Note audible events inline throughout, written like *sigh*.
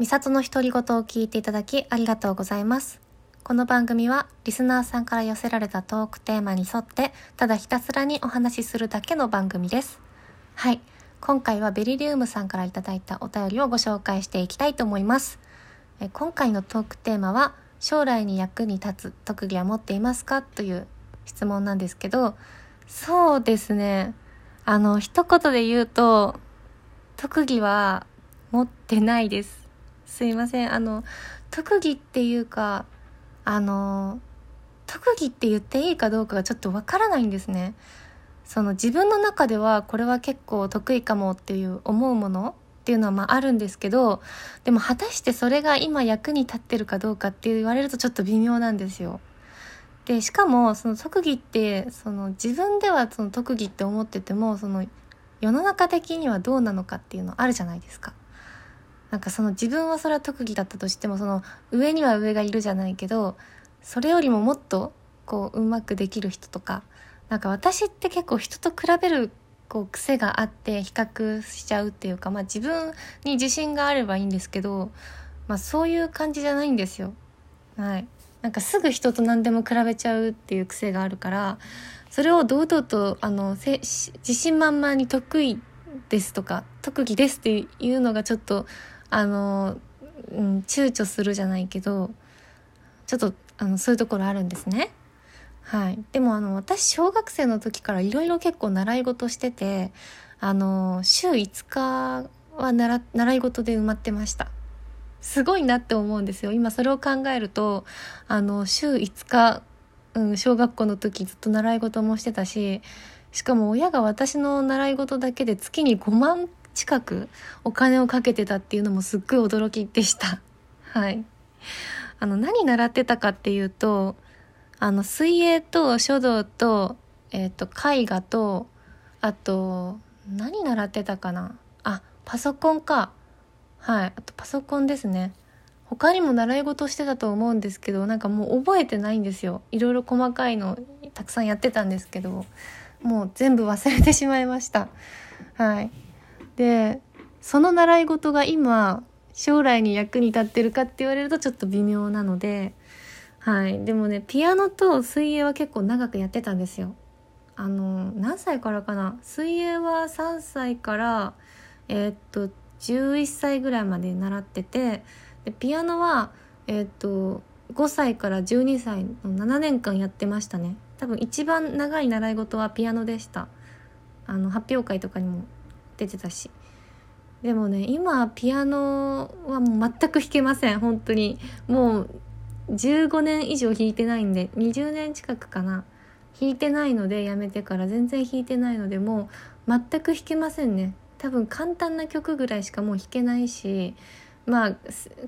みさとの独り言を聞いていただきありがとうございます。この番組はリスナーさんから寄せられたトークテーマに沿ってただひたすらにお話しするだけの番組です。はい。今回はベリリウムさんからいただいたお便りをご紹介していきたいと思います。え今回のトークテーマは将来に役に立つ特技は持っていますかという質問なんですけど、そうですね。あの、一言で言うと、特技は持ってないです。すいません。あの、特技っていうか、あの、特技って言っていいかどうかがちょっとわからないんですね。その自分の中ではこれは結構得意かもっていう思うものっていうのはまああるんですけど、でも果たしてそれが今役に立ってるかどうかって言われるとちょっと微妙なんですよ。で、しかもその特技って、その自分ではその特技って思ってても、その世の中的にはどうなのかっていうのあるじゃないですか。なんかその自分はそれは特技だったとしてもその上には上がいるじゃないけどそれよりももっとこううまくできる人とかなんか私って結構人と比べるこう癖があって比較しちゃうっていうかまあ自分に自信があればいいんですけどまあそういう感じじゃないんですよ。はい。なんかすぐ人と何でも比べちゃうっていう癖があるからそれを堂々とあの自信満々に得意ですとか特技ですっていうのがちょっとあの、うん、躊躇するじゃないけどちょっとあのそういうところあるんですね。はい、でもあの私小学生の時からいろいろ結構習い事しててあの週5日は習習い事で埋まってました。すごいなって思うんですよ。今それを考えるとあの週5日、うん、小学校の時ずっと習い事もしてたししかも親が私の習い事だけで月に5万近くお金をかけてたっていうのもすっごい驚きでした。*laughs* はい。あの、何習ってたかっていうと、あの、水泳と書道と、えっ、ー、と、絵画と、あと、何習ってたかなあ、パソコンか。はい。あと、パソコンですね。他にも習い事してたと思うんですけど、なんかもう覚えてないんですよ。いろいろ細かいのたくさんやってたんですけど、もう全部忘れてしまいました。はい。でその習い事が今将来に役に立ってるかって言われるとちょっと微妙なのではい。でもねピアノと水泳は結構長くやってたんですよ。あの何歳からかな？水泳は3歳からえー、っと11歳ぐらいまで習っててでピアノはえー、っと5歳から12歳の7年間やってましたね。多分一番長い習い事はピアノでした。あの発表会とかにも出てたし。でもね今ピアノはもう全く弾けません。本当に。もう15年以上弾いてないんで。20年近くかな。弾いてないのでやめてから。全然弾いてないのでもう全く弾けませんね。多分簡単な曲ぐらいしかもう弾けないしまあ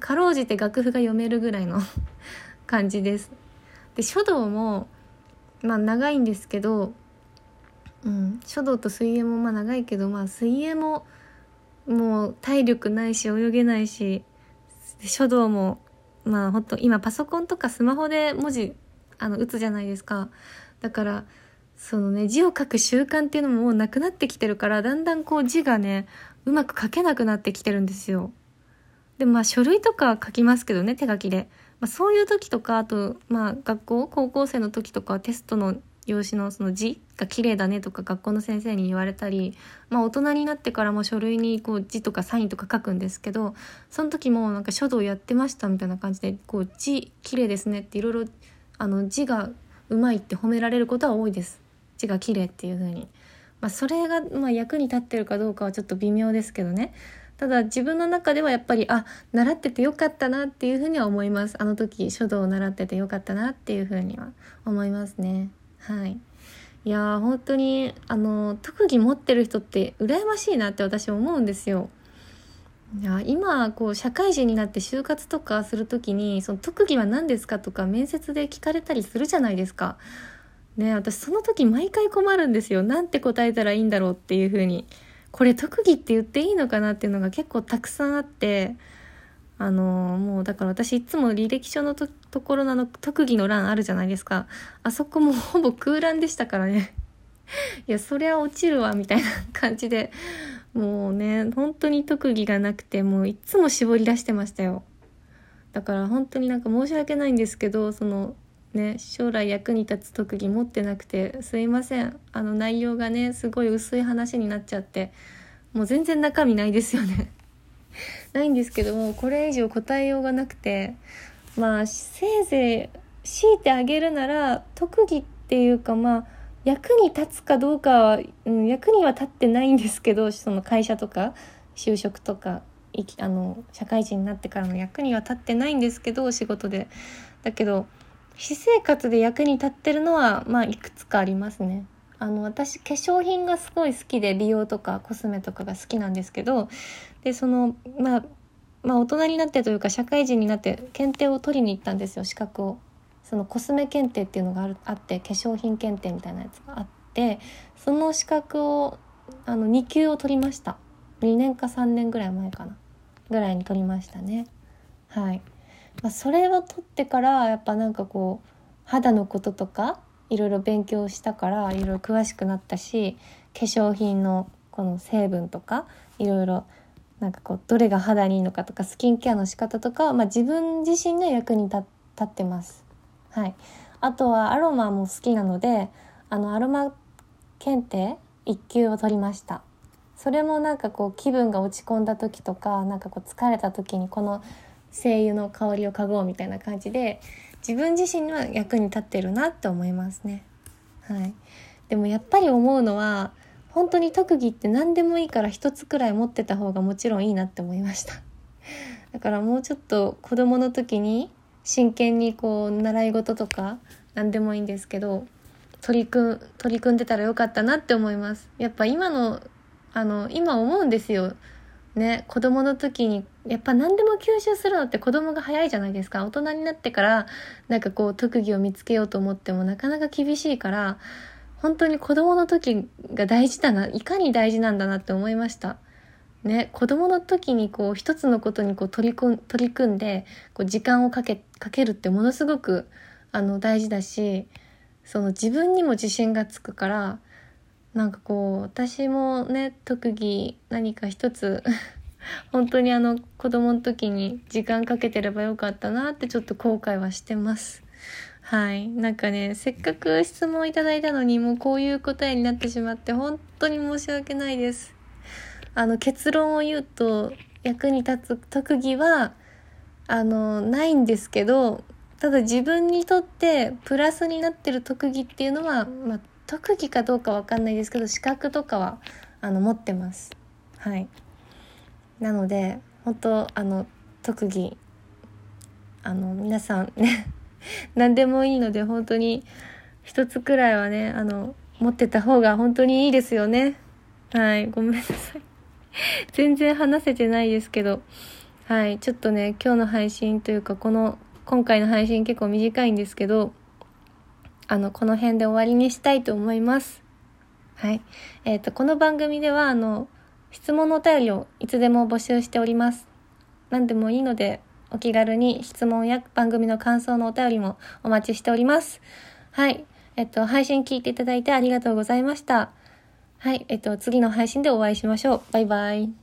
かろうじて楽譜が読めるぐらいの *laughs* 感じです。で書道もまあ長いんですけどうん、書道と水泳もまあ長いけど、まあ、水泳ももう体力ないし泳げないし書道もまあほんと今パソコンとかスマホで文字あの打つじゃないですかだからそのね字を書く習慣っていうのももうなくなってきてるからだんだんこう字がねうまく書けなくなってきてるんですよ。でまあ書類とか書きますけどね手書きで、まあ、そういう時とかあとまあ学校高校生の時とかテストの用紙のその字が綺麗だねとか学校の先生に言われたり、まあ、大人になってからも書類にこう字とかサインとか書くんですけどその時もなんか書道やってましたみたいな感じでこう字綺麗ですねっていろいろあの字がうまいって褒められることは多いです字が綺麗っていう風に。まあ、それがまあ役に立ってるかどうかはちょっと微妙ですけどねただ自分の中ではやっぱりあ習っててよかったなっていうふうには思いますあの時書道を習っててよかったなっていうふうには思いますね。はい。いや本当にあの特技持ってる人って羨ましいなって私思うんですよ。いや今こう社会人になって就活とかする時にその特技は何ですかとか面接で聞かれたりするじゃないですか。ね私その時毎回困るんですよ。なんて答えたらいいんだろうっていう風に。これ特技って言っていいのかなっていうのが結構たくさんあってあのもうだから私いつも履歴書のとところのの特技の欄あるじゃないですかあそこもほぼ空欄でしたからね *laughs* いやそりゃ落ちるわみたいな感じでもうね、本当に特技がなくて、もういつも絞り出してましたよ。だから本当になんか申し訳ないんですけど、その、ね、将来役に立つ特技持ってなくて、すいません。あの内容がね、すごい薄い話になっちゃって、もう全然中身ないですよね。*laughs* ないんですけども、これ以上答えようがなくて、まあ、せいぜい強いてあげるなら、特技っていうかまあ、役に立つかどうかは、うん、役には立ってないんですけどその会社とか就職とかあの社会人になってからの役には立ってないんですけど仕事でだけど私生活で役に立ってるのはまあいくつかありますね。あの私化粧品がすごい好きで美容とかコスメとかが好きなんですけどでそのまあまあ大人になってというか社会人になって検定を取りに行ったんですよ資格を。そのコスメ検定っていうのがあるあって化粧品検定みたいなやつがあってその資格をあの2級を取りました。2年か3年ぐらい前かな。ぐらいに取りましたね。はい、まあ、それを取ってからやっぱなんかこう肌のこととかいろいろ勉強したからいろいろ詳しくなったし化粧品のこの成分とかいろいろなんかこうどれが肌にいいのかとかスキンケアの仕方とかは、まあ、自分自身の役に立ってます。はい、あとはアロマも好きなのであのアロマ検定1級を取りました。それもなんかこう気分が落ち込んだ時とかなんかこう疲れた時にこの精油の香りを嗅ごうみたいな感じで自分自身には役に立ってるなって思いますね。はい。でもやっぱり思うのは本当に特技って何でもいいから一つくらい持ってた方がもちろんいいなって思いました。だからもうちょっと子供の時に真剣にこう習い事とか何でもいいんですけど取り組取り組んでたらよかったなって思います。やっぱ今のあの今思うんですよ。ね子供の時にやっぱ何でも吸収するのって子供が早いじゃないですか。大人になってからなんかこう特技を見つけようと思ってもなかなか厳しいから本当に子供の時が大事だないかに大事なんだなって思いましたね、子供の時にこう一つのことにこう取り組取り組んでこう時間をかけかけるってものすごくあの大事だしその自分にも自信がつくからなんかこう私もね特技何か一つ *laughs* 本当にあの子供の時に時間かけてればよかったなってちょっと後悔はしてます。はい。なんかね、せっかく質問いただいたのにもうこういう答えになってしまって本当に申し訳ないです。あの結論を言うと役に立つ特技はあのないんですけどただ自分にとってプラスになってる特技っていうのは、まあ、特技かどうかわかんないですけど資格とかはあの持ってますはいなので本当あの特技あの皆さんね *laughs* 何でもいいので本当に一つくらいはねあの持ってた方が本当にいいですよねはいごめんなさい *laughs* 全然話せてないですけど、はい、ちょっとね、今日の配信というか、この、今回の配信結構短いんですけど、あの、この辺で終わりにしたいと思います。はい。えっ、ー、と、この番組では、あの、質問のお便りをいつでも募集しております。何でもいいので、お気軽に質問や番組の感想のお便りもお待ちしております。はい。えっと、配信聞いていただいてありがとうございました。はい、えっと、次の配信でお会いしましょう。バイバイ。